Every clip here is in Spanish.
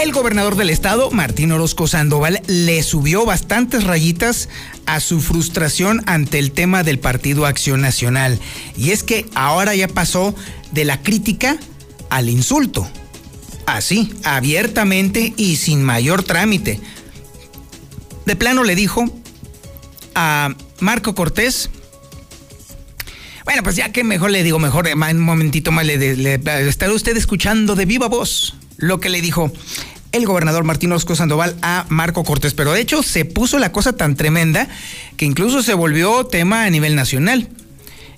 El gobernador del estado, Martín Orozco Sandoval, le subió bastantes rayitas a su frustración ante el tema del Partido Acción Nacional. Y es que ahora ya pasó de la crítica al insulto. Así, abiertamente y sin mayor trámite. De plano le dijo a Marco Cortés, bueno, pues ya que mejor le digo, mejor un momentito más le, estará usted escuchando de viva voz lo que le dijo el gobernador Martín Orozco Sandoval a Marco Cortés. Pero de hecho se puso la cosa tan tremenda que incluso se volvió tema a nivel nacional.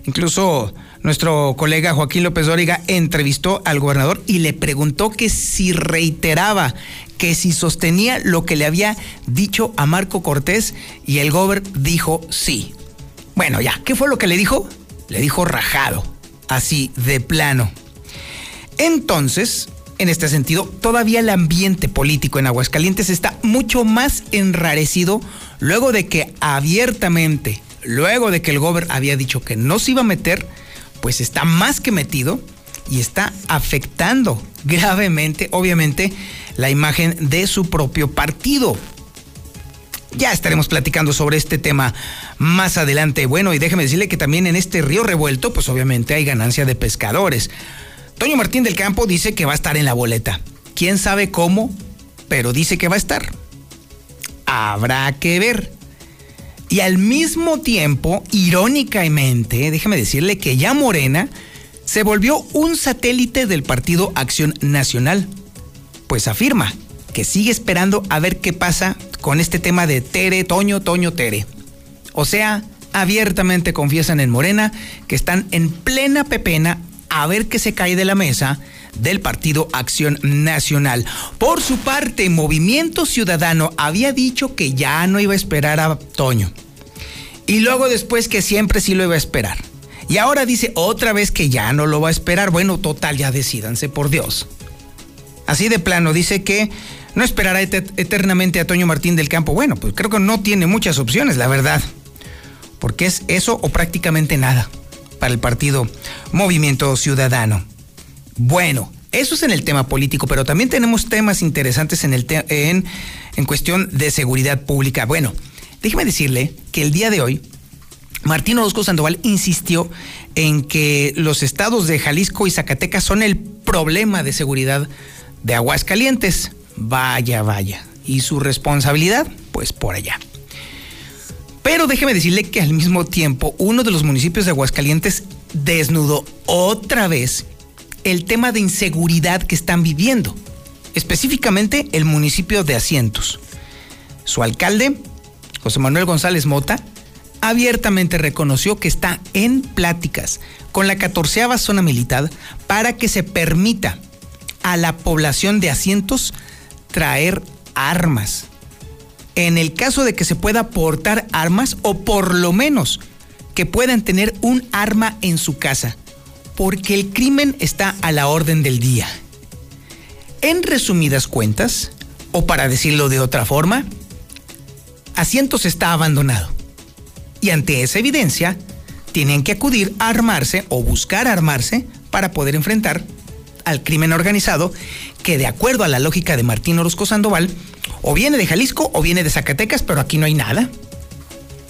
Incluso nuestro colega Joaquín López Dóriga entrevistó al gobernador y le preguntó que si reiteraba, que si sostenía lo que le había dicho a Marco Cortés y el gober dijo sí. Bueno, ya, ¿qué fue lo que le dijo? Le dijo rajado, así de plano. Entonces, en este sentido, todavía el ambiente político en Aguascalientes está mucho más enrarecido luego de que abiertamente, luego de que el gobernador había dicho que no se iba a meter, pues está más que metido y está afectando gravemente, obviamente, la imagen de su propio partido. Ya estaremos platicando sobre este tema más adelante. Bueno, y déjeme decirle que también en este río revuelto, pues obviamente hay ganancia de pescadores. Toño Martín del Campo dice que va a estar en la boleta. ¿Quién sabe cómo? Pero dice que va a estar. Habrá que ver. Y al mismo tiempo, irónicamente, déjeme decirle que ya Morena se volvió un satélite del Partido Acción Nacional. Pues afirma que sigue esperando a ver qué pasa con este tema de Tere, Toño, Toño, Tere. O sea, abiertamente confiesan en Morena que están en plena pepena a ver qué se cae de la mesa del Partido Acción Nacional. Por su parte, Movimiento Ciudadano había dicho que ya no iba a esperar a Toño. Y luego después que siempre sí lo iba a esperar. Y ahora dice otra vez que ya no lo va a esperar. Bueno, total, ya decidanse, por Dios. Así de plano, dice que no esperará eternamente a Toño Martín del Campo. Bueno, pues creo que no tiene muchas opciones, la verdad. Porque es eso o prácticamente nada para el partido Movimiento Ciudadano. Bueno, eso es en el tema político, pero también tenemos temas interesantes en, el en, en cuestión de seguridad pública. Bueno, déjeme decirle que el día de hoy Martín Orozco Sandoval insistió en que los estados de Jalisco y Zacatecas son el problema de seguridad de Aguascalientes. Vaya, vaya. ¿Y su responsabilidad? Pues por allá. Pero déjeme decirle que al mismo tiempo uno de los municipios de Aguascalientes desnudó otra vez el tema de inseguridad que están viviendo, específicamente el municipio de Asientos. Su alcalde, José Manuel González Mota, abiertamente reconoció que está en pláticas con la catorceava zona militar para que se permita a la población de Asientos traer armas en el caso de que se pueda portar armas o por lo menos que puedan tener un arma en su casa, porque el crimen está a la orden del día. En resumidas cuentas, o para decirlo de otra forma, Asientos está abandonado. Y ante esa evidencia, tienen que acudir a armarse o buscar armarse para poder enfrentar al crimen organizado que de acuerdo a la lógica de Martín Orozco Sandoval, o viene de Jalisco o viene de Zacatecas, pero aquí no hay nada.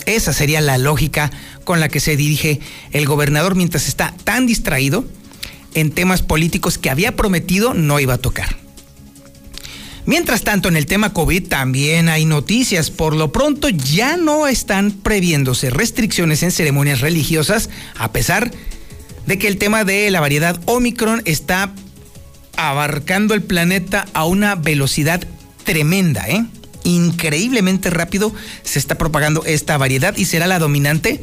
Esa sería la lógica con la que se dirige el gobernador mientras está tan distraído en temas políticos que había prometido no iba a tocar. Mientras tanto, en el tema COVID también hay noticias. Por lo pronto ya no están previéndose restricciones en ceremonias religiosas, a pesar de que el tema de la variedad Omicron está abarcando el planeta a una velocidad tremenda, ¿eh? Increíblemente rápido se está propagando esta variedad y será la dominante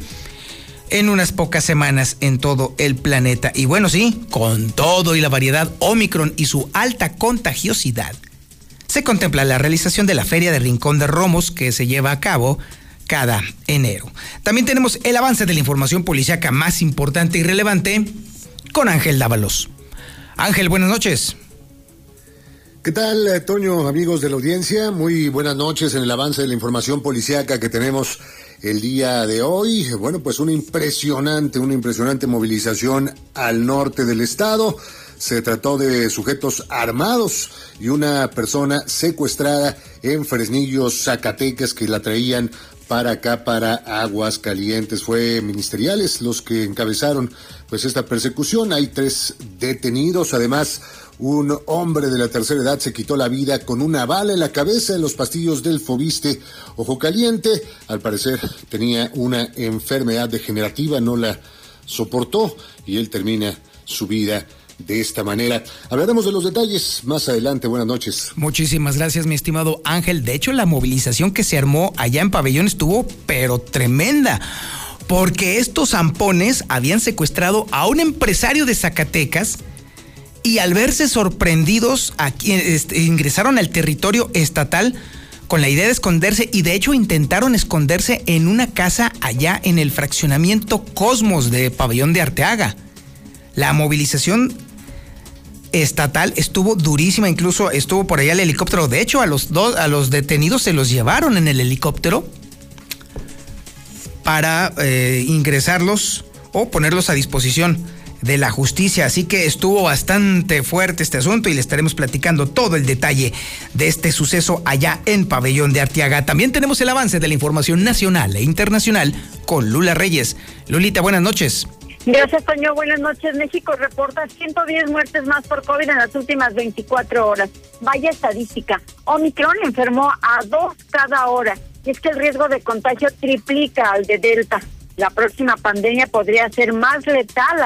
en unas pocas semanas en todo el planeta. Y bueno, sí, con todo y la variedad Omicron y su alta contagiosidad, se contempla la realización de la Feria de Rincón de Romos que se lleva a cabo cada enero. También tenemos el avance de la información policíaca más importante y relevante con Ángel Dávalos. Ángel, buenas noches. ¿Qué tal, eh, Toño, amigos de la audiencia? Muy buenas noches en el avance de la información policíaca que tenemos el día de hoy. Bueno, pues una impresionante, una impresionante movilización al norte del estado. Se trató de sujetos armados y una persona secuestrada en Fresnillo, Zacatecas, que la traían para acá, para Aguas Calientes. Fue ministeriales los que encabezaron pues esta persecución. Hay tres detenidos, además un hombre de la tercera edad se quitó la vida con una bala en la cabeza en los pastillos del Fobiste Ojo Caliente. Al parecer tenía una enfermedad degenerativa, no la soportó y él termina su vida de esta manera. Hablaremos de los detalles más adelante. Buenas noches. Muchísimas gracias, mi estimado Ángel. De hecho, la movilización que se armó allá en Pabellón estuvo, pero tremenda. Porque estos zampones habían secuestrado a un empresario de Zacatecas y al verse sorprendidos aquí, este, ingresaron al territorio estatal con la idea de esconderse y de hecho intentaron esconderse en una casa allá en el fraccionamiento Cosmos de Pabellón de Arteaga. La movilización estatal estuvo durísima, incluso estuvo por allá el helicóptero. De hecho, a los dos, a los detenidos se los llevaron en el helicóptero para eh, ingresarlos o ponerlos a disposición de la justicia. Así que estuvo bastante fuerte este asunto y le estaremos platicando todo el detalle de este suceso allá en Pabellón de Artiaga. También tenemos el avance de la información nacional e internacional con Lula Reyes. Lulita, buenas noches. Gracias, Toño. Buenas noches. México reporta 110 muertes más por COVID en las últimas 24 horas. Vaya estadística. Omicron enfermó a dos cada hora. Y es que el riesgo de contagio triplica al de Delta la próxima pandemia podría ser más letal,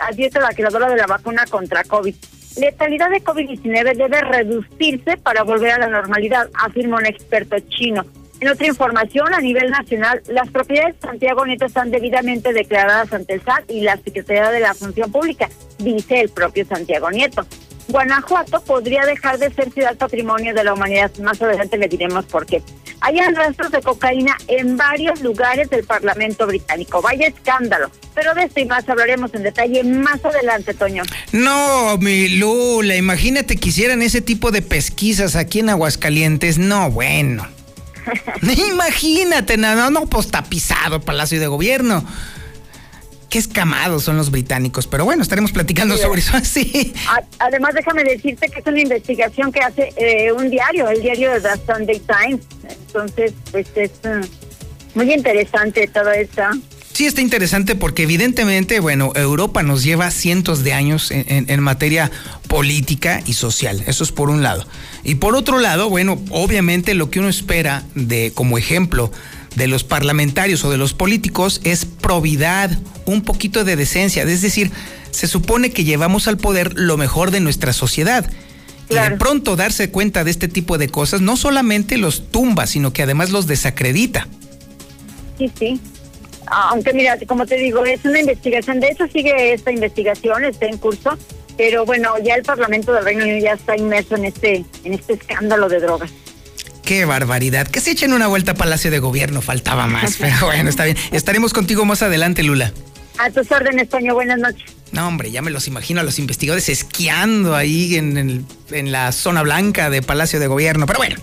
advierte la creadora de la vacuna contra COVID. Letalidad de COVID-19 debe reducirse para volver a la normalidad, afirma un experto chino. En otra información, a nivel nacional, las propiedades de Santiago Nieto están debidamente declaradas ante el SAT y la Secretaría de la Función Pública, dice el propio Santiago Nieto. Guanajuato podría dejar de ser ciudad patrimonio de la humanidad. Más adelante le diremos por qué. Hay rastros de cocaína en varios lugares del Parlamento británico. Vaya escándalo. Pero de esto y más hablaremos en detalle más adelante, Toño. No, mi Lula, imagínate que hicieran ese tipo de pesquisas aquí en Aguascalientes. No, bueno. imagínate, no, no, no, pues tapizado Palacio de Gobierno qué escamados son los británicos, pero bueno, estaremos platicando sobre eso así. Además, déjame decirte que es una investigación que hace eh, un diario, el diario de The Sunday Times. Entonces, pues es mm, muy interesante todo esto. Sí, está interesante porque evidentemente, bueno, Europa nos lleva cientos de años en, en, materia política y social. Eso es por un lado. Y por otro lado, bueno, obviamente lo que uno espera de como ejemplo de los parlamentarios o de los políticos es probidad, un poquito de decencia. Es decir, se supone que llevamos al poder lo mejor de nuestra sociedad. Y de pronto darse cuenta de este tipo de cosas no solamente los tumba, sino que además los desacredita. Sí, sí. Aunque mira, como te digo, es una investigación. De hecho, sigue esta investigación, está en curso. Pero bueno, ya el Parlamento del Reino Unido ya está inmerso en este, en este escándalo de drogas. Qué barbaridad. Que se echen una vuelta a Palacio de Gobierno, faltaba más. Pero bueno, está bien. Estaremos contigo más adelante, Lula. A tus órdenes, Toño. Buenas noches. No, hombre, ya me los imagino a los investigadores esquiando ahí en, en la zona blanca de Palacio de Gobierno. Pero bueno.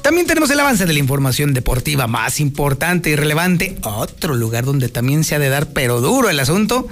También tenemos el avance de la información deportiva más importante y relevante. Otro lugar donde también se ha de dar pero duro el asunto.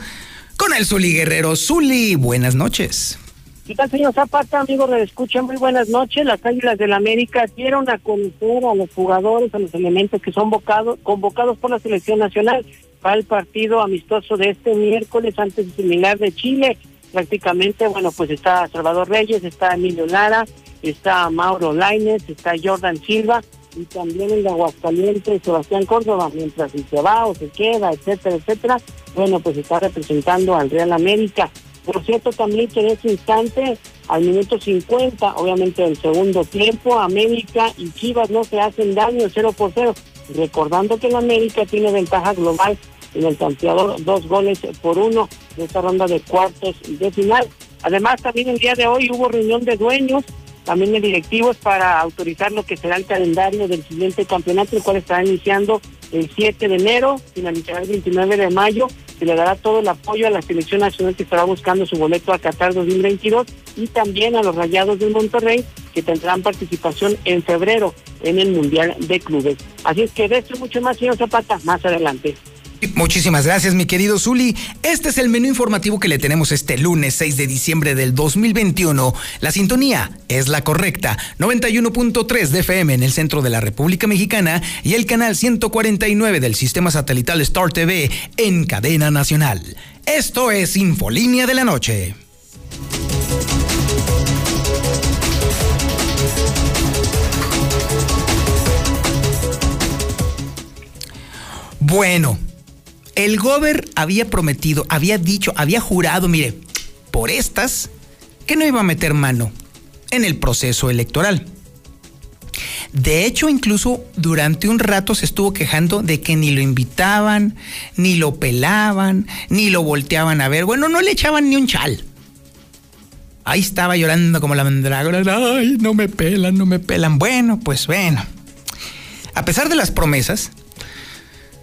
Con el Zuli Guerrero. Zuli, buenas noches. ¿Qué tal, señor Zapata? Amigos de Escucha, muy buenas noches. Las Águilas del la América dieron a conocer a los jugadores, a los elementos que son convocados por la selección nacional para el partido amistoso de este miércoles antes de similar de Chile. Prácticamente, bueno, pues está Salvador Reyes, está Emilio Lara, está Mauro Laines, está Jordan Silva y también el de Aguascalientes, Sebastián Córdoba, mientras si se va o se queda, etcétera, etcétera, bueno, pues está representando al Real América. Por cierto, también que en ese instante, al minuto 50, obviamente el segundo tiempo, América y Chivas no se hacen daño, 0 por 0. Recordando que el América tiene ventaja global en el tanteador, dos goles por uno de esta ronda de cuartos de final. Además, también el día de hoy hubo reunión de dueños, también de directivos, para autorizar lo que será el calendario del siguiente campeonato, el cual estará iniciando el 7 de enero, finalizará el 29 de mayo, se le dará todo el apoyo a la selección nacional que estará buscando su boleto a Qatar 2022 y también a los Rayados de Monterrey que tendrán participación en febrero en el Mundial de Clubes. Así es que de esto mucho más, señor Zapata, más adelante. Muchísimas gracias, mi querido Zuli. Este es el menú informativo que le tenemos este lunes 6 de diciembre del 2021. La sintonía es la correcta, 91.3 de FM en el centro de la República Mexicana y el canal 149 del sistema satelital Star TV en cadena nacional. Esto es Infolínea de la Noche. Bueno, el Gober había prometido, había dicho, había jurado, mire, por estas, que no iba a meter mano en el proceso electoral. De hecho, incluso durante un rato se estuvo quejando de que ni lo invitaban, ni lo pelaban, ni lo volteaban a ver. Bueno, no le echaban ni un chal. Ahí estaba llorando como la mandrágora. Ay, no me pelan, no me pelan. Bueno, pues bueno. A pesar de las promesas,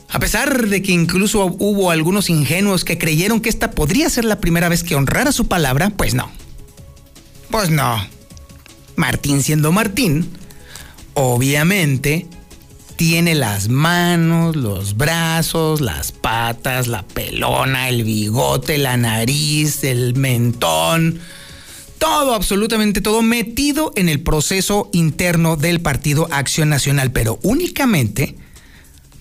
a pesar de que incluso hubo algunos ingenuos que creyeron que esta podría ser la primera vez que honrara su palabra, pues no. Pues no. Martín siendo Martín, obviamente tiene las manos, los brazos, las patas, la pelona, el bigote, la nariz, el mentón, todo, absolutamente todo metido en el proceso interno del Partido Acción Nacional, pero únicamente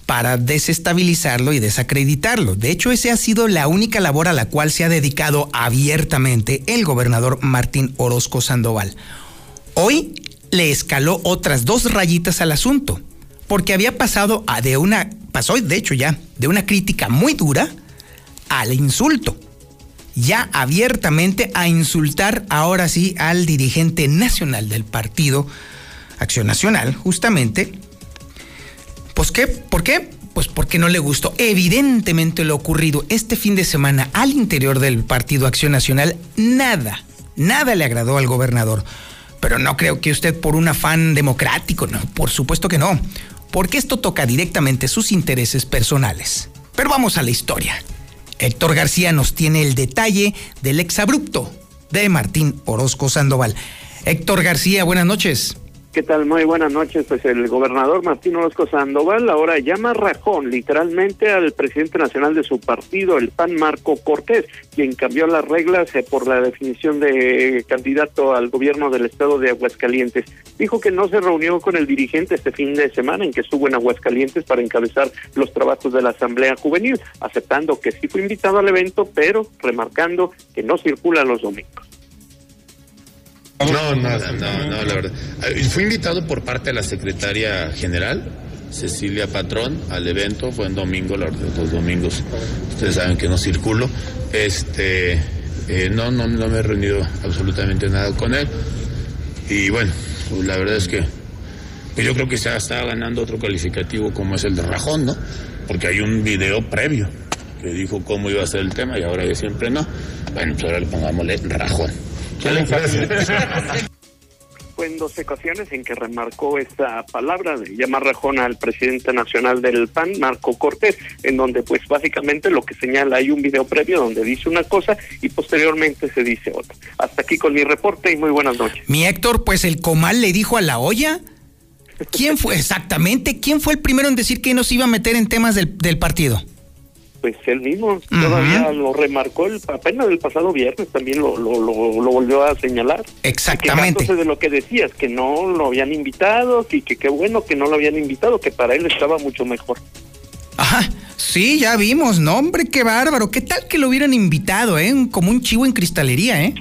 para desestabilizarlo y desacreditarlo. De hecho, esa ha sido la única labor a la cual se ha dedicado abiertamente el gobernador Martín Orozco Sandoval. Hoy le escaló otras dos rayitas al asunto, porque había pasado a de una, pasó de hecho ya, de una crítica muy dura al insulto. Ya abiertamente a insultar ahora sí al dirigente nacional del partido Acción Nacional, justamente, pues qué, ¿por qué? Pues porque no le gustó evidentemente lo ocurrido este fin de semana al interior del Partido Acción Nacional. Nada, nada le agradó al gobernador. Pero no creo que usted por un afán democrático, no, por supuesto que no, porque esto toca directamente sus intereses personales. Pero vamos a la historia. Héctor García nos tiene el detalle del exabrupto de Martín Orozco Sandoval. Héctor García, buenas noches. ¿Qué tal? Muy buenas noches. Pues el gobernador Martín Orozco Sandoval ahora llama rajón literalmente al presidente nacional de su partido, el PAN Marco Cortés, quien cambió las reglas eh, por la definición de candidato al gobierno del estado de Aguascalientes. Dijo que no se reunió con el dirigente este fin de semana en que estuvo en Aguascalientes para encabezar los trabajos de la Asamblea Juvenil, aceptando que sí fue invitado al evento, pero remarcando que no circula los domingos. No, nada, no, no, la verdad. Fui invitado por parte de la secretaria general, Cecilia Patrón, al evento, fue en domingo, los dos domingos, ustedes saben que no circulo. Este, eh, no, no, no me he reunido absolutamente nada con él. Y bueno, pues la verdad es que pues yo creo que se estado ganando otro calificativo como es el de Rajón, ¿no? Porque hay un video previo que dijo cómo iba a ser el tema y ahora ya siempre no. Bueno, pues ahora le pongámosle Rajón. Fue en dos ocasiones en que remarcó esta palabra de llamar rajón al presidente nacional del PAN, Marco Cortés, en donde pues básicamente lo que señala hay un video previo donde dice una cosa y posteriormente se dice otra. Hasta aquí con mi reporte y muy buenas noches. Mi Héctor, pues el comal le dijo a la olla. ¿Quién fue exactamente? ¿Quién fue el primero en decir que no se iba a meter en temas del, del partido? Pues él mismo. Todavía lo remarcó el, apenas el pasado viernes también lo, lo, lo, volvió a señalar. Exactamente. De lo que decías que no lo habían invitado y que qué bueno que no lo habían invitado que para él estaba mucho mejor. Ajá. Sí ya vimos. No hombre qué bárbaro. Qué tal que lo hubieran invitado eh como un chivo en cristalería eh.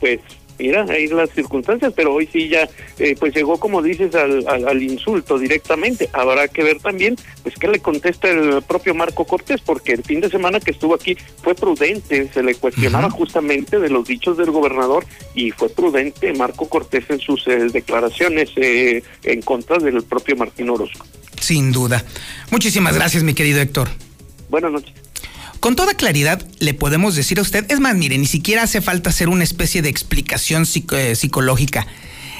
Pues mira, ahí las circunstancias, pero hoy sí ya, eh, pues llegó, como dices, al, al, insulto directamente. Habrá que ver también, pues, qué le contesta el propio Marco Cortés, porque el fin de semana que estuvo aquí fue prudente, se le cuestionaba justamente de los dichos del gobernador y fue prudente Marco Cortés en sus eh, declaraciones eh, en contra del propio Martín Orozco. Sin duda. Muchísimas gracias, mi querido Héctor. Buenas noches. Con toda claridad le podemos decir a usted, es más, mire, ni siquiera hace falta hacer una especie de explicación eh, psicológica.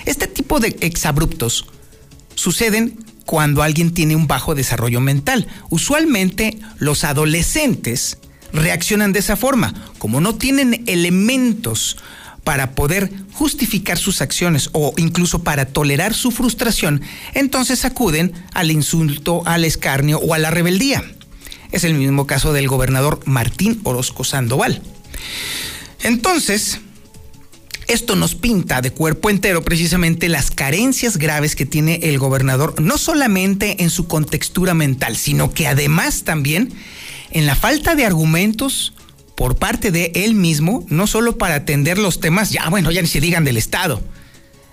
Este tipo de exabruptos suceden cuando alguien tiene un bajo desarrollo mental. Usualmente los adolescentes reaccionan de esa forma. Como no tienen elementos para poder justificar sus acciones o incluso para tolerar su frustración, entonces acuden al insulto, al escarnio o a la rebeldía. Es el mismo caso del gobernador Martín Orozco Sandoval. Entonces, esto nos pinta de cuerpo entero precisamente las carencias graves que tiene el gobernador, no solamente en su contextura mental, sino que además también en la falta de argumentos por parte de él mismo, no solo para atender los temas, ya bueno, ya ni se digan del Estado,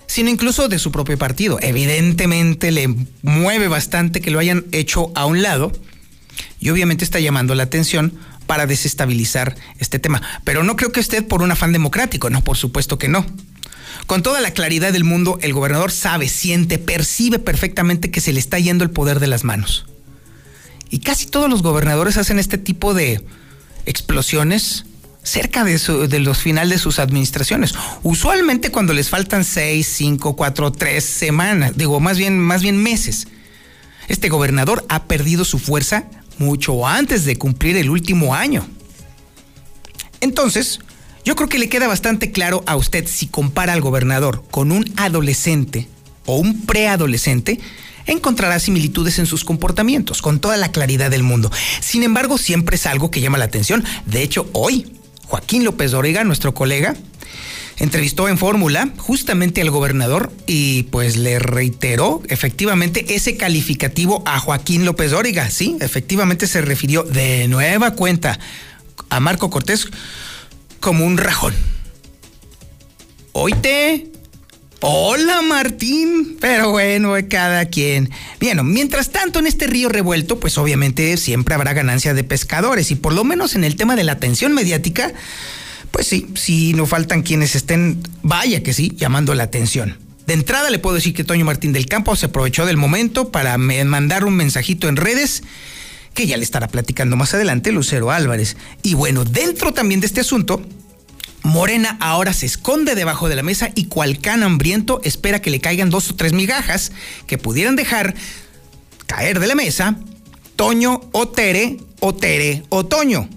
sino incluso de su propio partido. Evidentemente le mueve bastante que lo hayan hecho a un lado y obviamente está llamando la atención para desestabilizar este tema. Pero no creo que esté por un afán democrático, no, por supuesto que no. Con toda la claridad del mundo, el gobernador sabe, siente, percibe perfectamente que se le está yendo el poder de las manos. Y casi todos los gobernadores hacen este tipo de explosiones cerca de, de los finales de sus administraciones. Usualmente cuando les faltan seis, cinco, cuatro, tres semanas, digo, más bien, más bien meses. Este gobernador ha perdido su fuerza mucho antes de cumplir el último año. Entonces, yo creo que le queda bastante claro a usted si compara al gobernador con un adolescente o un preadolescente, encontrará similitudes en sus comportamientos, con toda la claridad del mundo. Sin embargo, siempre es algo que llama la atención. De hecho, hoy, Joaquín López Dóriga, nuestro colega, entrevistó en Fórmula justamente al gobernador y pues le reiteró efectivamente ese calificativo a Joaquín López Dóriga. Sí, efectivamente se refirió de nueva cuenta a Marco Cortés como un rajón. Oíte. Hola Martín, pero bueno, cada quien. Bien, mientras tanto en este río revuelto, pues obviamente siempre habrá ganancia de pescadores y por lo menos en el tema de la atención mediática, pues sí, sí, no faltan quienes estén, vaya que sí, llamando la atención. De entrada le puedo decir que Toño Martín del Campo se aprovechó del momento para mandar un mensajito en redes que ya le estará platicando más adelante Lucero Álvarez. Y bueno, dentro también de este asunto, Morena ahora se esconde debajo de la mesa y cual can hambriento espera que le caigan dos o tres migajas que pudieran dejar caer de la mesa Toño o Tere o Tere o Toño.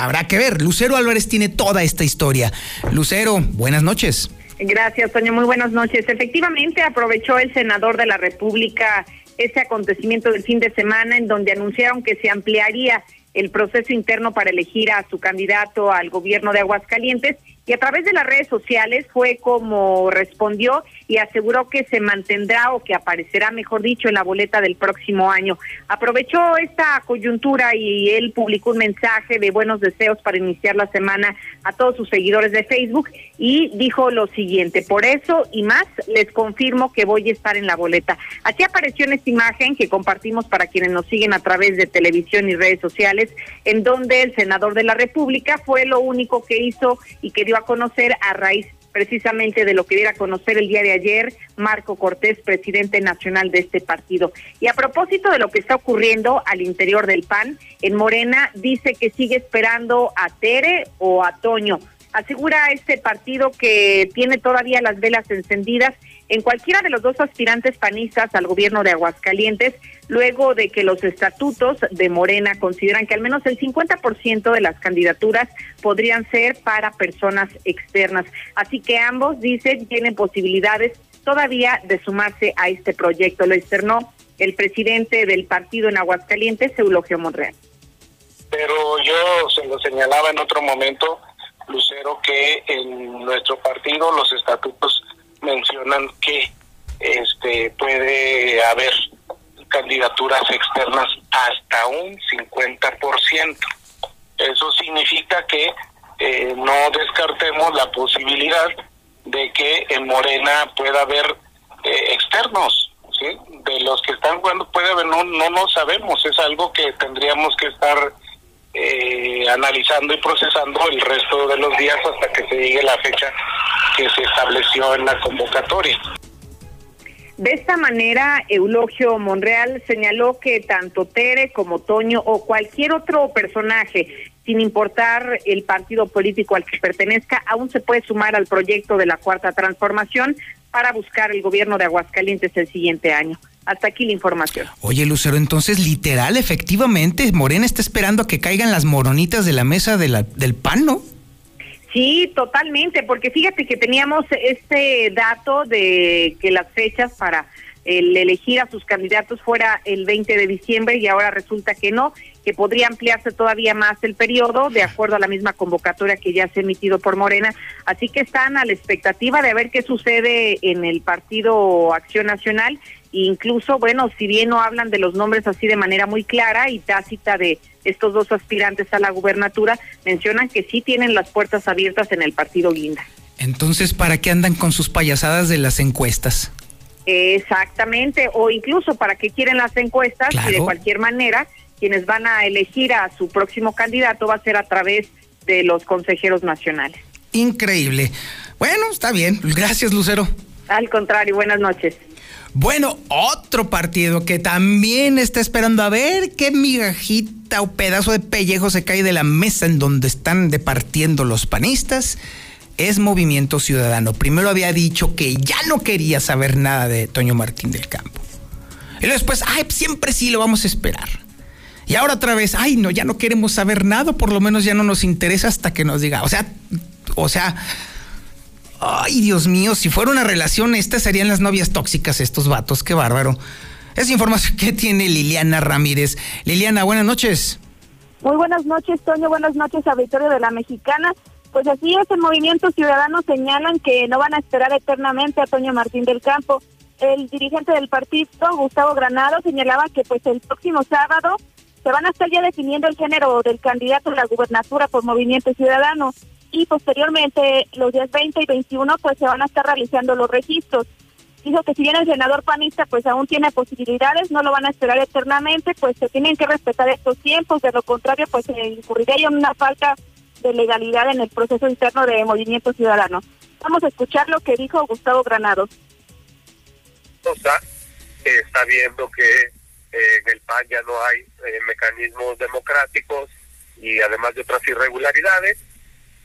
Habrá que ver. Lucero Álvarez tiene toda esta historia. Lucero, buenas noches. Gracias, Toño. Muy buenas noches. Efectivamente, aprovechó el senador de la República ese acontecimiento del fin de semana en donde anunciaron que se ampliaría el proceso interno para elegir a su candidato al gobierno de Aguascalientes y a través de las redes sociales fue como respondió y aseguró que se mantendrá o que aparecerá, mejor dicho, en la boleta del próximo año. Aprovechó esta coyuntura y él publicó un mensaje de buenos deseos para iniciar la semana a todos sus seguidores de Facebook y dijo lo siguiente, por eso y más les confirmo que voy a estar en la boleta. Así apareció en esta imagen que compartimos para quienes nos siguen a través de televisión y redes sociales, en donde el senador de la República fue lo único que hizo y que dio a conocer a raíz precisamente de lo que diera a conocer el día de ayer Marco Cortés, presidente nacional de este partido. Y a propósito de lo que está ocurriendo al interior del PAN, en Morena dice que sigue esperando a Tere o a Toño. Asegura este partido que tiene todavía las velas encendidas en cualquiera de los dos aspirantes panistas al gobierno de Aguascalientes, luego de que los estatutos de Morena consideran que al menos el 50% de las candidaturas podrían ser para personas externas. Así que ambos, dicen, tienen posibilidades todavía de sumarse a este proyecto. Lo externó el presidente del partido en Aguascalientes, Eulogio Monreal. Pero yo se lo señalaba en otro momento, Lucero, que en nuestro partido los estatutos mencionan que este puede haber candidaturas externas hasta un 50%. Eso significa que eh, no descartemos la posibilidad de que en Morena pueda haber eh, externos, ¿sí? De los que están jugando puede haber, no, no lo sabemos, es algo que tendríamos que estar eh, analizando y procesando el resto de los días hasta que se llegue la fecha que se estableció en la convocatoria. De esta manera, Eulogio Monreal señaló que tanto Tere como Toño o cualquier otro personaje, sin importar el partido político al que pertenezca, aún se puede sumar al proyecto de la Cuarta Transformación para buscar el gobierno de Aguascalientes el siguiente año. Hasta aquí la información. Oye, Lucero, entonces literal, efectivamente, Morena está esperando a que caigan las moronitas de la mesa de la, del PAN, ¿no? Sí, totalmente, porque fíjate que teníamos este dato de que las fechas para el elegir a sus candidatos fuera el 20 de diciembre y ahora resulta que no, que podría ampliarse todavía más el periodo de acuerdo a la misma convocatoria que ya se ha emitido por Morena. Así que están a la expectativa de ver qué sucede en el partido Acción Nacional. Incluso, bueno, si bien no hablan de los nombres así de manera muy clara y tácita de estos dos aspirantes a la gubernatura, mencionan que sí tienen las puertas abiertas en el partido Guinda. Entonces, ¿para qué andan con sus payasadas de las encuestas? Exactamente, o incluso para qué quieren las encuestas y de cualquier manera quienes van a elegir a su próximo candidato va a ser a través de los consejeros nacionales. Increíble. Bueno, está bien. Gracias, Lucero. Al contrario, buenas noches. Bueno, otro partido que también está esperando a ver qué migajita o pedazo de pellejo se cae de la mesa en donde están departiendo los panistas es Movimiento Ciudadano. Primero había dicho que ya no quería saber nada de Toño Martín del Campo. Y después, ay, siempre sí lo vamos a esperar. Y ahora otra vez, ay, no, ya no queremos saber nada, por lo menos ya no nos interesa hasta que nos diga. O sea, o sea, ay, Dios mío, si fuera una relación, estas serían las novias tóxicas, estos vatos, qué bárbaro. Es información que tiene Liliana Ramírez. Liliana, buenas noches. Muy buenas noches, Toño. Buenas noches, auditorio de la Mexicana. Pues así es, el Movimiento Ciudadano señalan que no van a esperar eternamente a Toño Martín del Campo. El dirigente del partido, Gustavo Granado, señalaba que pues el próximo sábado se van a estar ya definiendo el género del candidato a la gubernatura por Movimiento Ciudadano y posteriormente los días 20 y 21 pues se van a estar realizando los registros. Dijo que si bien el senador panista pues aún tiene posibilidades, no lo van a esperar eternamente, pues se tienen que respetar estos tiempos, de lo contrario pues se incurriría en una falta de legalidad en el proceso interno de Movimiento Ciudadano. Vamos a escuchar lo que dijo Gustavo Granados. Está, está viendo que eh, en el PAN ya no hay eh, mecanismos democráticos y además de otras irregularidades.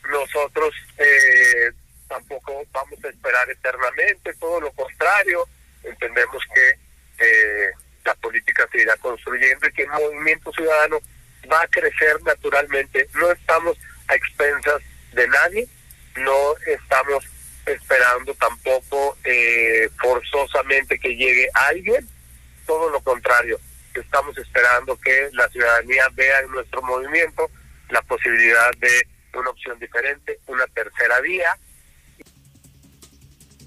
Nosotros eh, tampoco vamos a esperar eternamente, todo lo contrario, entendemos que la política se irá construyendo y que el movimiento ciudadano va a crecer naturalmente. No estamos a expensas de nadie, no estamos esperando tampoco eh, forzosamente que llegue alguien, todo lo contrario, estamos esperando que la ciudadanía vea en nuestro movimiento la posibilidad de una opción diferente, una tercera vía.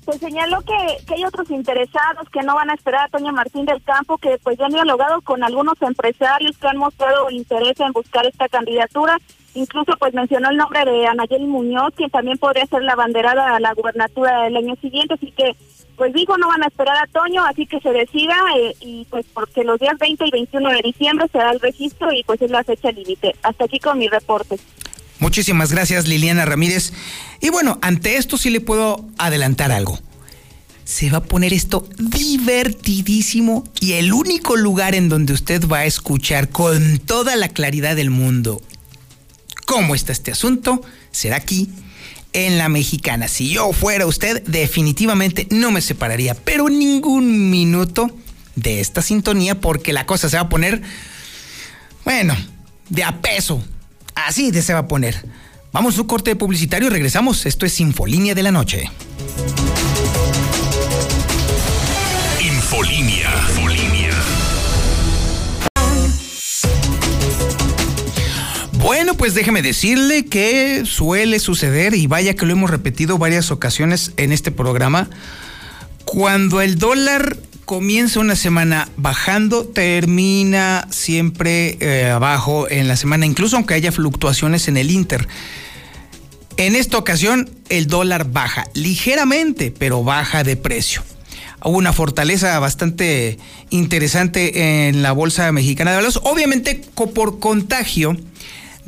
Pues señaló que, hay otros interesados que no van a esperar a Toño Martín del Campo, que pues ya han dialogado con algunos empresarios que han mostrado interés en buscar esta candidatura Incluso pues mencionó el nombre de Anayeli Muñoz, quien también podría ser la banderada a la gubernatura del año siguiente, así que pues dijo no van a esperar a Toño, así que se decida eh, y pues porque los días 20 y 21 de diciembre será el registro y pues es la fecha límite. Hasta aquí con mi reporte. Muchísimas gracias Liliana Ramírez. Y bueno, ante esto sí le puedo adelantar algo. Se va a poner esto divertidísimo y el único lugar en donde usted va a escuchar con toda la claridad del mundo cómo está este asunto será aquí en la mexicana. Si yo fuera usted, definitivamente no me separaría, pero ningún minuto de esta sintonía porque la cosa se va a poner, bueno, de a peso. Así de se va a poner. Vamos a un corte publicitario y regresamos. Esto es Infolínea de la Noche. Infolínea. Bueno, pues déjeme decirle que suele suceder, y vaya que lo hemos repetido varias ocasiones en este programa, cuando el dólar comienza una semana bajando, termina siempre eh, abajo en la semana, incluso aunque haya fluctuaciones en el Inter. En esta ocasión el dólar baja ligeramente, pero baja de precio. Hubo una fortaleza bastante interesante en la Bolsa Mexicana de Valores, obviamente por contagio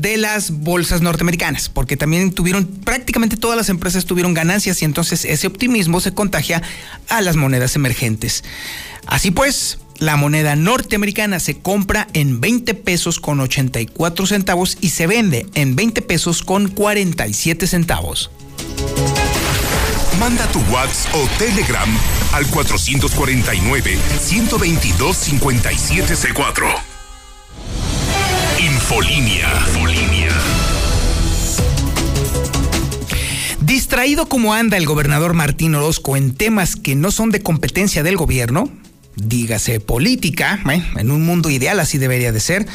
de las bolsas norteamericanas, porque también tuvieron, prácticamente todas las empresas tuvieron ganancias y entonces ese optimismo se contagia a las monedas emergentes. Así pues, la moneda norteamericana se compra en 20 pesos con 84 centavos y se vende en 20 pesos con 47 centavos. Manda tu WhatsApp o Telegram al 449-122-57C4. Infolinia. Infolinia. Distraído como anda el gobernador Martín Orozco en temas que no son de competencia del gobierno, dígase política, en un mundo ideal así debería de ser.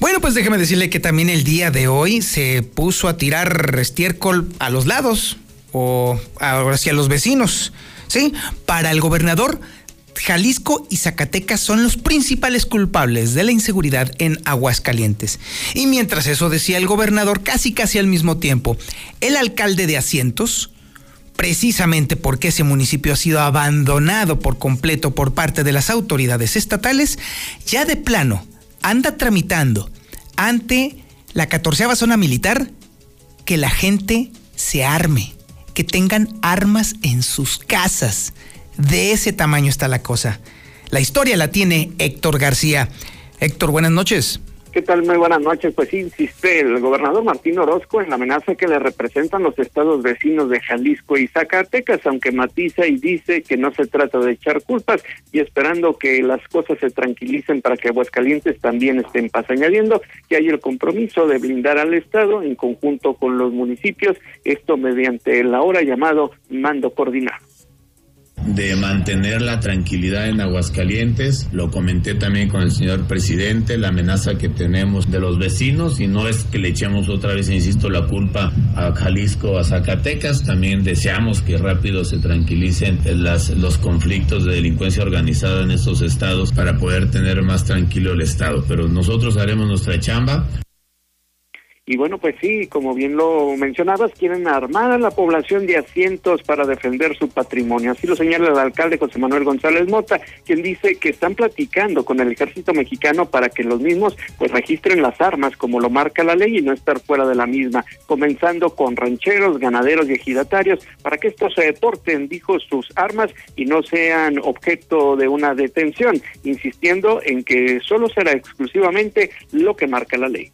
Bueno, pues déjeme decirle que también el día de hoy se puso a tirar estiércol a los lados o hacia los vecinos, ¿sí? Para el gobernador, Jalisco y Zacatecas son los principales culpables de la inseguridad en Aguascalientes. Y mientras eso decía el gobernador, casi casi al mismo tiempo, el alcalde de Asientos, precisamente porque ese municipio ha sido abandonado por completo por parte de las autoridades estatales, ya de plano anda tramitando ante la catorceava zona militar que la gente se arme, que tengan armas en sus casas. De ese tamaño está la cosa. La historia la tiene Héctor García. Héctor, buenas noches. ¿Qué tal? Muy buenas noches. Pues insiste el gobernador Martín Orozco en la amenaza que le representan los estados vecinos de Jalisco y Zacatecas, aunque matiza y dice que no se trata de echar culpas y esperando que las cosas se tranquilicen para que Aguascalientes también esté en paz, añadiendo que hay el compromiso de blindar al Estado en conjunto con los municipios, esto mediante el ahora llamado mando coordinado de mantener la tranquilidad en Aguascalientes. Lo comenté también con el señor presidente, la amenaza que tenemos de los vecinos y no es que le echemos otra vez, insisto, la culpa a Jalisco, a Zacatecas. También deseamos que rápido se tranquilicen las, los conflictos de delincuencia organizada en estos estados para poder tener más tranquilo el estado. Pero nosotros haremos nuestra chamba. Y bueno, pues sí, como bien lo mencionabas, quieren armar a la población de asientos para defender su patrimonio. Así lo señala el alcalde José Manuel González Mota, quien dice que están platicando con el ejército mexicano para que los mismos pues registren las armas como lo marca la ley y no estar fuera de la misma, comenzando con rancheros, ganaderos y ejidatarios para que estos se deporten, dijo, sus armas y no sean objeto de una detención, insistiendo en que solo será exclusivamente lo que marca la ley.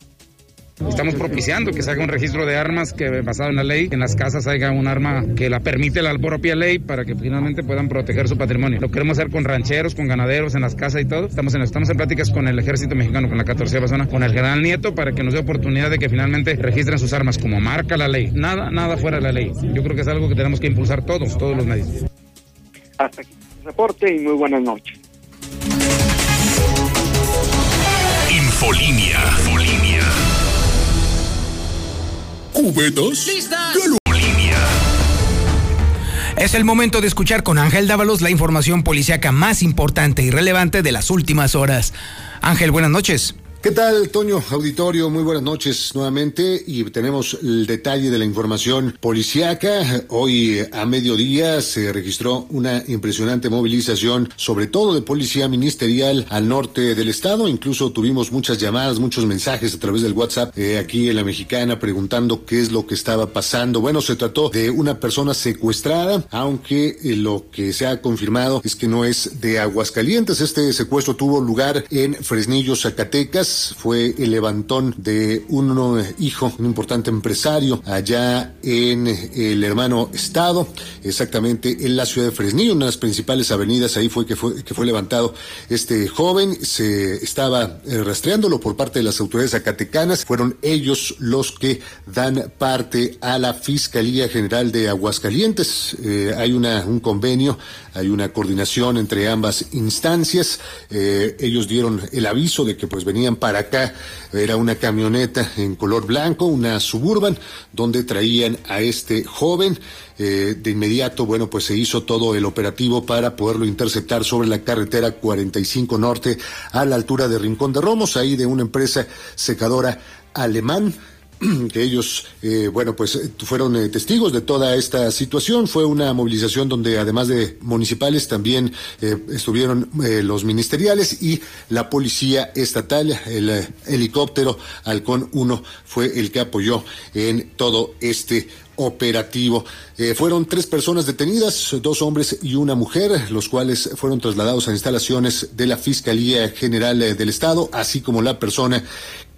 Estamos propiciando que se haga un registro de armas que basado en la ley, en las casas haya un arma que la permite la propia ley para que finalmente puedan proteger su patrimonio. Lo queremos hacer con rancheros, con ganaderos en las casas y todo. Estamos en, estamos en pláticas con el ejército mexicano, con la 14 zona, con el general Nieto para que nos dé oportunidad de que finalmente registren sus armas como marca la ley. Nada, nada fuera de la ley. Yo creo que es algo que tenemos que impulsar todos, todos los medios. Hasta aquí el reporte y muy buenas noches. Infolinia. Infolinia. Cubetas. Es el momento de escuchar con Ángel Dávalos la información policíaca más importante y relevante de las últimas horas. Ángel, buenas noches. ¿Qué tal, Toño? Auditorio, muy buenas noches nuevamente y tenemos el detalle de la información policiaca. Hoy a mediodía se registró una impresionante movilización, sobre todo de policía ministerial al norte del estado. Incluso tuvimos muchas llamadas, muchos mensajes a través del WhatsApp eh, aquí en la mexicana preguntando qué es lo que estaba pasando. Bueno, se trató de una persona secuestrada, aunque eh, lo que se ha confirmado es que no es de Aguascalientes. Este secuestro tuvo lugar en Fresnillo, Zacatecas fue el levantón de un hijo, un importante empresario allá en el hermano estado, exactamente en la ciudad de Fresnillo, una de las principales avenidas, ahí fue que fue, que fue levantado este joven, se estaba eh, rastreándolo por parte de las autoridades acatecanas, fueron ellos los que dan parte a la Fiscalía General de Aguascalientes, eh, hay una, un convenio, hay una coordinación entre ambas instancias, eh, ellos dieron el aviso de que pues venían para acá. Era una camioneta en color blanco, una suburban, donde traían a este joven. Eh, de inmediato, bueno, pues se hizo todo el operativo para poderlo interceptar sobre la carretera 45 Norte a la altura de Rincón de Romos, ahí de una empresa secadora alemán que ellos, eh, bueno, pues eh, fueron eh, testigos de toda esta situación. Fue una movilización donde además de municipales también estuvieron los ministeriales y la policía estatal, el helicóptero Halcón 1 fue el que apoyó en todo este operativo. Fueron tres personas detenidas, dos hombres y una mujer, los cuales fueron trasladados a instalaciones de la Fiscalía General del Estado, así como la persona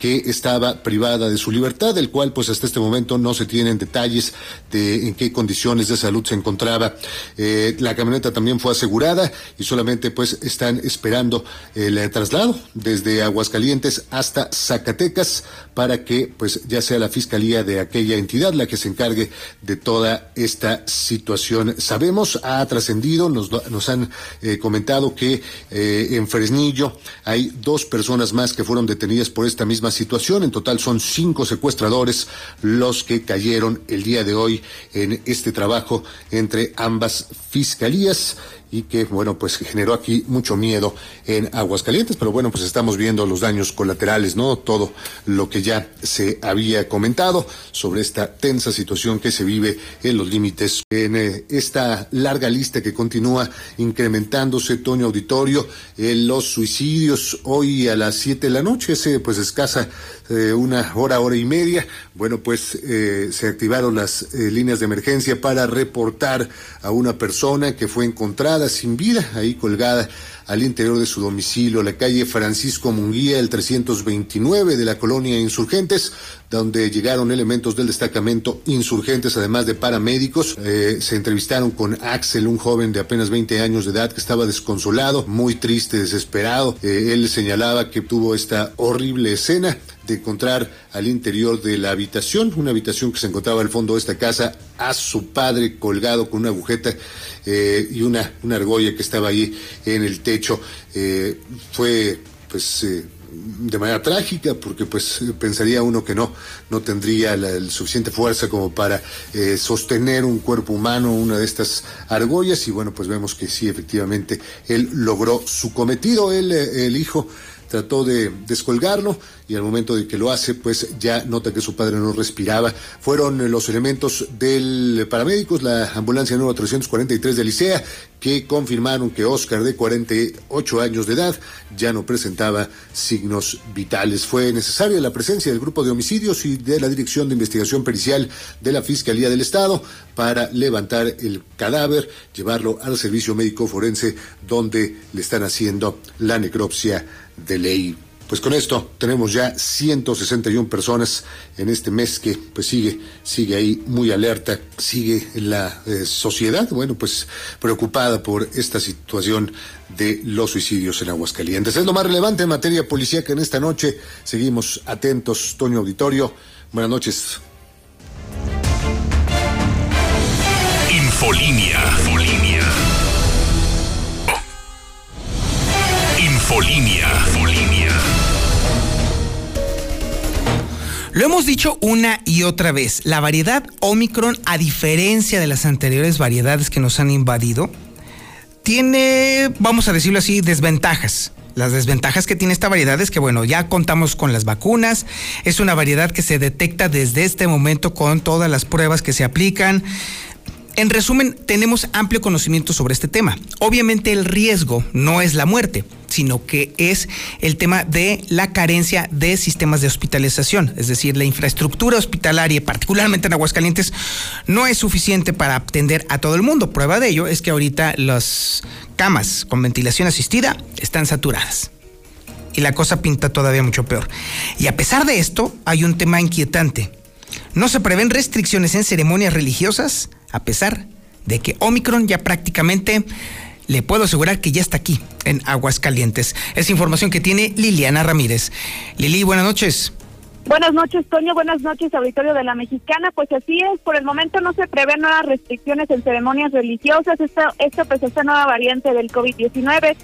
que estaba privada de su libertad, del cual pues hasta este momento no se tienen detalles de en qué condiciones de salud se encontraba. Eh, la camioneta también fue asegurada y solamente pues están esperando el traslado desde Aguascalientes hasta Zacatecas para que pues ya sea la fiscalía de aquella entidad la que se encargue de toda esta situación. Sabemos, ha trascendido, nos, nos han eh, comentado que eh, en Fresnillo hay dos personas más que fueron detenidas por esta misma situación. En total son cinco secuestradores los que cayeron el día de hoy en este trabajo entre ambas fiscalías y que, bueno, pues generó aquí mucho miedo en Aguascalientes, pero bueno, pues estamos viendo los daños colaterales, ¿no? Todo lo que ya se había comentado sobre esta tensa situación que se vive en los límites, en eh, esta larga lista que continúa incrementándose, Toño Auditorio, en los suicidios hoy a las siete de la noche, ese pues escasa eh, una hora, hora y media. Bueno, pues eh, se activaron las eh, líneas de emergencia para reportar a una persona que fue encontrada sin vida, ahí colgada al interior de su domicilio, la calle Francisco Munguía, el 329 de la colonia Insurgentes, donde llegaron elementos del destacamento Insurgentes, además de paramédicos. se entrevistaron con Axel, un joven de apenas 20 años de edad que estaba desconsolado, muy triste, desesperado. él señalaba que tuvo esta horrible escena de encontrar al interior de la habitación, una habitación que se encontraba al fondo de esta casa, a su padre colgado con una agujeta eh, y una, una argolla que estaba ahí en el techo. Eh, fue pues eh, de manera trágica porque pues pensaría uno que no no tendría la, suficiente fuerza como para sostener un cuerpo humano una de estas argollas y bueno pues vemos que sí efectivamente él logró su cometido él el hijo trató de descolgarlo y al momento de que lo hace, pues ya nota que su padre no respiraba. Fueron los elementos del paramédicos, la ambulancia número 343 de Licea, que confirmaron que Oscar, de 48 años de edad, ya no presentaba signos vitales. Fue necesaria la presencia del grupo de homicidios y de la Dirección de Investigación Pericial de la Fiscalía del Estado para levantar el cadáver, llevarlo al servicio médico forense donde le están haciendo la necropsia de ley. Pues con esto tenemos ya 161 personas en este mes que pues sigue sigue ahí muy alerta, sigue la eh, sociedad, bueno, pues preocupada por esta situación de los suicidios en Aguascalientes. Es lo más relevante en materia policíaca en esta noche. Seguimos atentos, Toño Auditorio. Buenas noches. Infolinia. Infolinia. Lo hemos dicho una y otra vez, la variedad Omicron, a diferencia de las anteriores variedades que nos han invadido, tiene, vamos a decirlo así, desventajas. Las desventajas que tiene esta variedad es que, bueno, ya contamos con las vacunas, es una variedad que se detecta desde este momento con todas las pruebas que se aplican. En resumen, tenemos amplio conocimiento sobre este tema. Obviamente el riesgo no es la muerte, sino que es el tema de la carencia de sistemas de hospitalización, es decir, la infraestructura hospitalaria, particularmente en Aguascalientes, no es suficiente para atender a todo el mundo. Prueba de ello es que ahorita las camas con ventilación asistida están saturadas. Y la cosa pinta todavía mucho peor. Y a pesar de esto, hay un tema inquietante. No se prevén restricciones en ceremonias religiosas a pesar de que Omicron ya prácticamente le puedo asegurar que ya está aquí, en Aguascalientes. Es información que tiene Liliana Ramírez. Lili, buenas noches. Buenas noches, Toño. Buenas noches, auditorio de la Mexicana. Pues así es, por el momento no se prevén nuevas restricciones en ceremonias religiosas. Esta, esta pues esta nueva variante del COVID-19.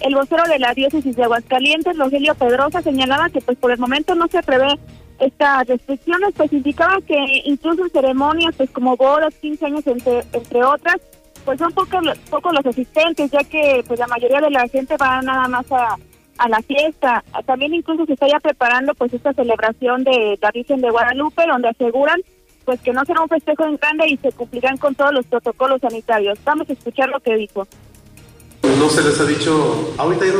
El vocero de la diócesis de Aguascalientes, Rogelio Pedrosa, señalaba que pues por el momento no se prevé estas restricciones pues indicaban que incluso en ceremonias pues como bodas, 15 años entre, entre otras, pues son pocos, pocos los asistentes, ya que pues la mayoría de la gente va nada más a, a la fiesta. También incluso se está ya preparando pues esta celebración de la Virgen de Guadalupe, donde aseguran pues que no será un festejo en grande y se cumplirán con todos los protocolos sanitarios. Vamos a escuchar lo que dijo. No se les ha dicho, ahorita ya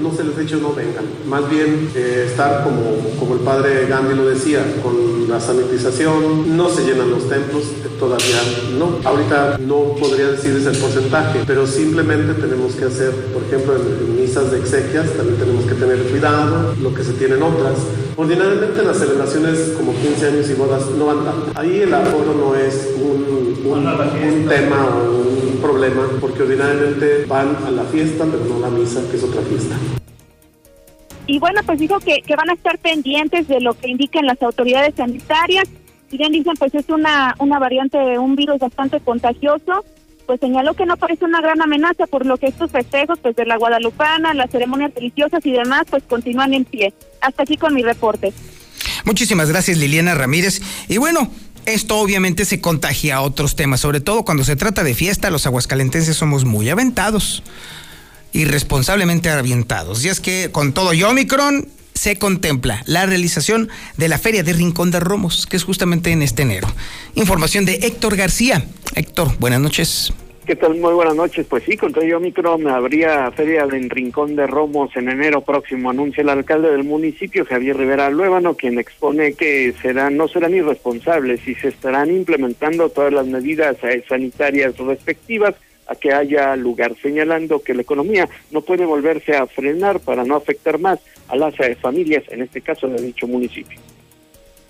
no se, les ha dicho no vengan, más bien eh, estar como, como el padre Gandhi lo decía, con la sanitización, no se llenan los templos, todavía no. Ahorita no podría decirles el porcentaje, pero simplemente tenemos que hacer, por ejemplo, en, misas de exequias, también tenemos que tener cuidado, lo que se tiene en otras. Ordinariamente las celebraciones como 15 años y bodas no van tanto. Ahí el aforo no es un, un, un tema o un problema, porque ordinariamente van a la fiesta, pero no a la misa, que es otra fiesta. Y bueno, pues dijo que, que van a estar pendientes de lo que indican las autoridades sanitarias. Si bien dicen, pues es una, una variante de un virus bastante contagioso, pues señaló que no parece una gran amenaza, por lo que estos festejos, pues de la Guadalupana, las ceremonias religiosas y demás, pues continúan en pie. Hasta aquí con mi reporte. Muchísimas gracias, Liliana Ramírez. Y bueno, esto obviamente se contagia a otros temas, sobre todo cuando se trata de fiesta, los aguascalentenses somos muy aventados, irresponsablemente aventados. Y es que con todo y Omicron se contempla la realización de la Feria de Rincón de Romos, que es justamente en este enero. Información de Héctor García. Héctor, buenas noches. ¿Qué tal? Muy buenas noches. Pues sí, con todo Omicron habría feria en Rincón de Romos en enero próximo, anuncia el alcalde del municipio, Javier Rivera Luébano, quien expone que serán, no serán irresponsables y se estarán implementando todas las medidas sanitarias respectivas a que haya lugar, señalando que la economía no puede volverse a frenar para no afectar más a las eh, familias, en este caso de dicho municipio.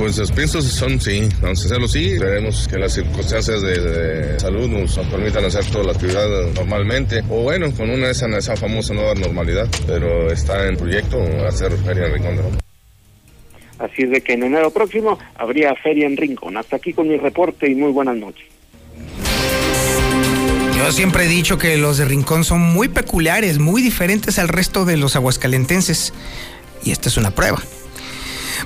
Pues los piensos son sí, vamos a hacerlo sí. Esperemos que las circunstancias de, salud nos, permitan hacer toda la actividad normalmente. O bueno, con una esa, esa famosa nueva normalidad. Pero está en proyecto hacer feria en Rincón de Roma. Así es de que en enero próximo habría feria en Rincón. Hasta aquí con mi reporte y muy buenas noches. Yo siempre he dicho que los de Rincón son muy peculiares, muy diferentes al resto de los aguascalentenses. Y esta es una prueba.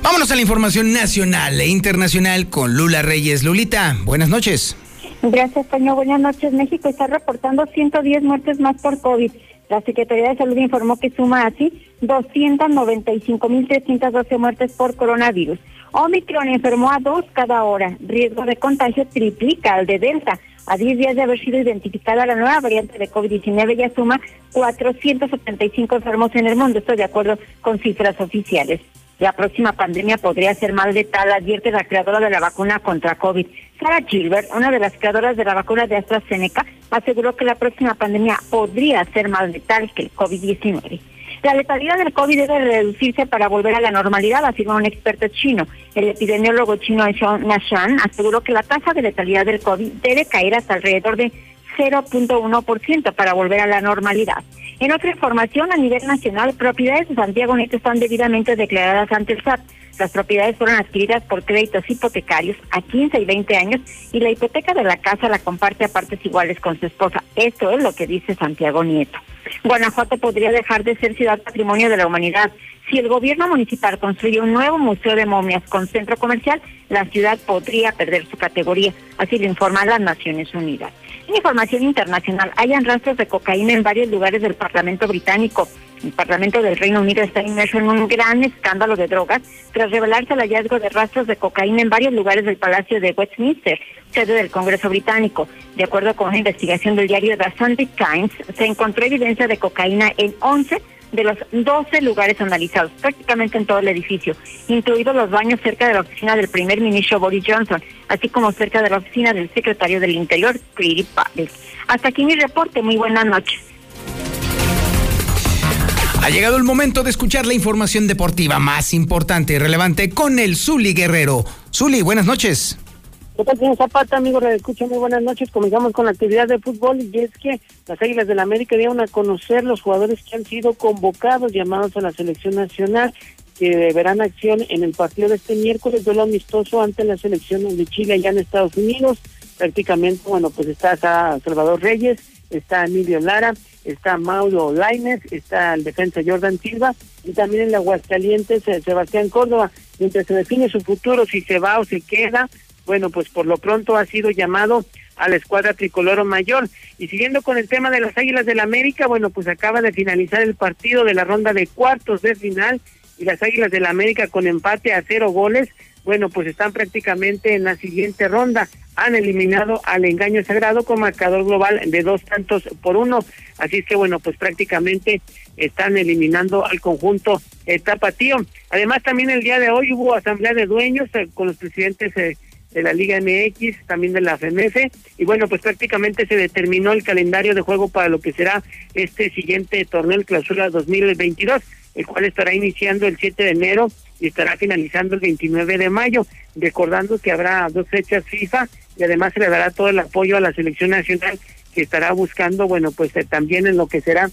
Vámonos a la información nacional e internacional con Lula Reyes. Lulita, buenas noches. Gracias, Toño. Buenas noches. México está reportando 110 muertes más por COVID. La Secretaría de Salud informó que suma así 295.312 muertes por coronavirus. Omicron enfermó a dos cada hora. Riesgo de contagio triplica al de Delta. A 10 días de haber sido identificada la nueva variante de COVID-19 ya suma 475 enfermos en el mundo. Esto de acuerdo con cifras oficiales. La próxima pandemia podría ser más letal, advierte la creadora de la vacuna contra COVID. Sarah Gilbert, una de las creadoras de la vacuna de AstraZeneca, aseguró que la próxima pandemia podría ser más letal que el COVID-19. La letalidad del COVID debe reducirse para volver a la normalidad, afirma un experto chino. El epidemiólogo chino Nashan aseguró que la tasa de letalidad del COVID debe caer hasta alrededor de 0.1% para volver a la normalidad. En otra información, a nivel nacional, propiedades de Santiago Nieto están debidamente declaradas ante el SAT. Las propiedades fueron adquiridas por créditos hipotecarios a 15 y 20 años y la hipoteca de la casa la comparte a partes iguales con su esposa. Esto es lo que dice Santiago Nieto. Guanajuato podría dejar de ser ciudad patrimonio de la humanidad. Si el gobierno municipal construye un nuevo museo de momias con centro comercial, la ciudad podría perder su categoría, así lo informan las Naciones Unidas. En información internacional, hayan rastros de cocaína en varios lugares del Parlamento británico. El Parlamento del Reino Unido está inmerso en un gran escándalo de drogas tras revelarse el hallazgo de rastros de cocaína en varios lugares del Palacio de Westminster, sede del Congreso británico. De acuerdo con una investigación del diario The Sunday Times, se encontró evidencia de cocaína en 11 de los 12 lugares analizados, prácticamente en todo el edificio, incluidos los baños cerca de la oficina del primer ministro Boris Johnson, así como cerca de la oficina del secretario del Interior, Pretty Patel. Hasta aquí mi reporte, muy buenas noches. Ha llegado el momento de escuchar la información deportiva más importante y relevante con el Zuli Guerrero. Zuli, buenas noches. ¿Qué tal, señor Zapata, amigo Escucha? Muy buenas noches. Comenzamos con la actividad de fútbol y es que las Águilas del la América dieron a conocer los jugadores que han sido convocados, llamados a la selección nacional, que verán acción en el partido de este miércoles, duelo amistoso ante la selección de Chile allá en Estados Unidos. Prácticamente, bueno, pues está Salvador Reyes, está Emilio Lara, está Mauro Laines, está el defensa Jordan Silva y también en la Aguascalientes eh, Sebastián Córdoba. Mientras se define su futuro, si se va o se queda, bueno, pues por lo pronto ha sido llamado a la escuadra tricoloro mayor. Y siguiendo con el tema de las Águilas del América, bueno, pues acaba de finalizar el partido de la ronda de cuartos de final y las Águilas del América con empate a cero goles, bueno, pues están prácticamente en la siguiente ronda. Han eliminado al engaño sagrado con marcador global de dos tantos por uno. Así es que, bueno, pues prácticamente están eliminando al conjunto tapatío. Además, también el día de hoy hubo asamblea de dueños eh, con los presidentes eh, de la Liga MX, también de la FMF, y bueno, pues prácticamente se determinó el calendario de juego para lo que será este siguiente torneo, el Clausura 2022, el cual estará iniciando el 7 de enero y estará finalizando el 29 de mayo, recordando que habrá dos fechas FIFA y además se le dará todo el apoyo a la selección nacional que estará buscando, bueno, pues eh, también en lo que será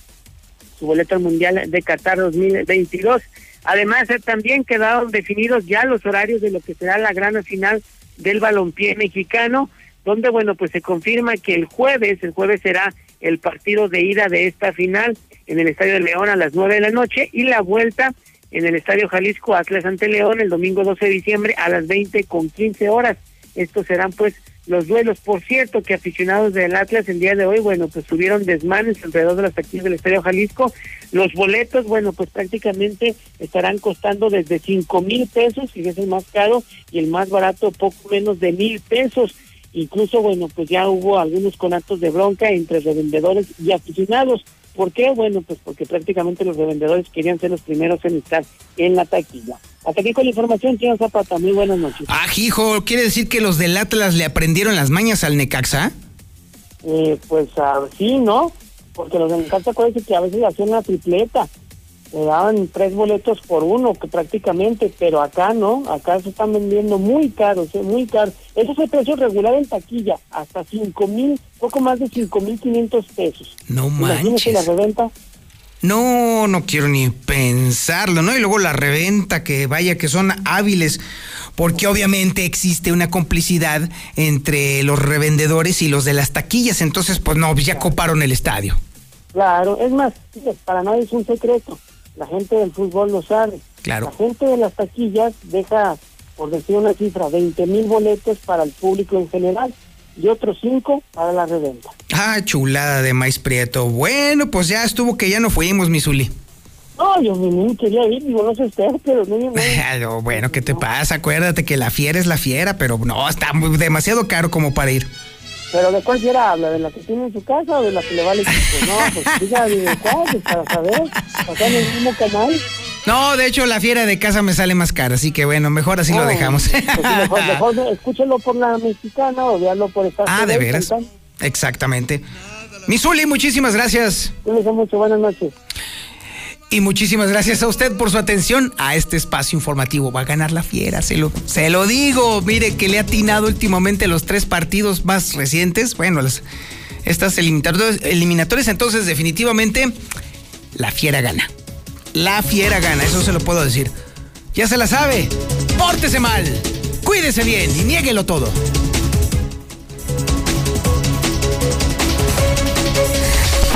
su boleto al Mundial de Qatar 2022. Además, eh, también quedaron definidos ya los horarios de lo que será la gran final del balompié mexicano, donde, bueno, pues se confirma que el jueves, el jueves será el partido de ida de esta final en el Estadio de León a las nueve de la noche y la vuelta en el Estadio Jalisco Atlas ante León el domingo 12 de diciembre a las 20 con 15 horas. Estos serán pues los duelos. Por cierto, que aficionados del Atlas el día de hoy, bueno, pues tuvieron desmanes alrededor de las taquillas del Estadio Jalisco. Los boletos, bueno, pues prácticamente estarán costando desde cinco mil pesos, y es el más caro, y el más barato poco menos de mil pesos. Incluso, bueno, pues ya hubo algunos conatos de bronca entre revendedores y aficionados. ¿Por qué? Bueno, pues porque prácticamente los revendedores querían ser los primeros en estar en la taquilla. Hasta aquí con la información, señor Zapata. Muy buenas noches. Ah, hijo, ¿quiere decir que los del Atlas le aprendieron las mañas al Necaxa? Eh, pues uh, sí, ¿no? Porque los del Necaxa acuérdense que a veces hacían una tripleta. Le daban tres boletos por uno, que prácticamente, pero acá no, acá se están vendiendo muy caros, ¿eh? muy caros. Ese es el precio regular en taquilla, hasta cinco mil, poco más de cinco mil quinientos pesos. No Imagínese la reventa. No, no quiero ni pensarlo, ¿no? Y luego la reventa, que vaya que son hábiles, porque obviamente existe una complicidad entre los revendedores y los de las taquillas, entonces pues no, ya coparon el estadio. Claro, es más, para nadie es un secreto, la gente del fútbol lo sabe. Claro. La gente de las taquillas deja, por decir una cifra, 20 mil boletos para el público en general y otros cinco para la reventa. Ah, chulada de maíz prieto. Bueno, pues ya estuvo que ya no fuimos, Misuli. No, yo ni quería ir, digo, no sé usted, pero no, bueno, ¿qué te pasa? Acuérdate que la fiera es la fiera, pero no, está muy, demasiado caro como para ir. ¿Pero de cuál fiera habla? ¿De la que tiene en su casa o de la que le vale? No, pues diga de cuál, pues, para saber. Acá en el mismo canal. No, de hecho, la fiera de casa me sale más cara, así que bueno, mejor así lo dejamos. Pues mejor, mejor escúchelo por la mexicana o veanlo por esta. Ah, de veras. Exactamente. Misuli, muchísimas gracias. mucho, buenas noches. Y muchísimas gracias a usted por su atención a este espacio informativo. Va a ganar la fiera, se lo, se lo digo. Mire que le ha atinado últimamente los tres partidos más recientes. Bueno, las, estas eliminatorias, entonces definitivamente la fiera gana. La fiera gana, eso se lo puedo decir. Ya se la sabe. Pórtese mal, cuídese bien y niéguelo todo.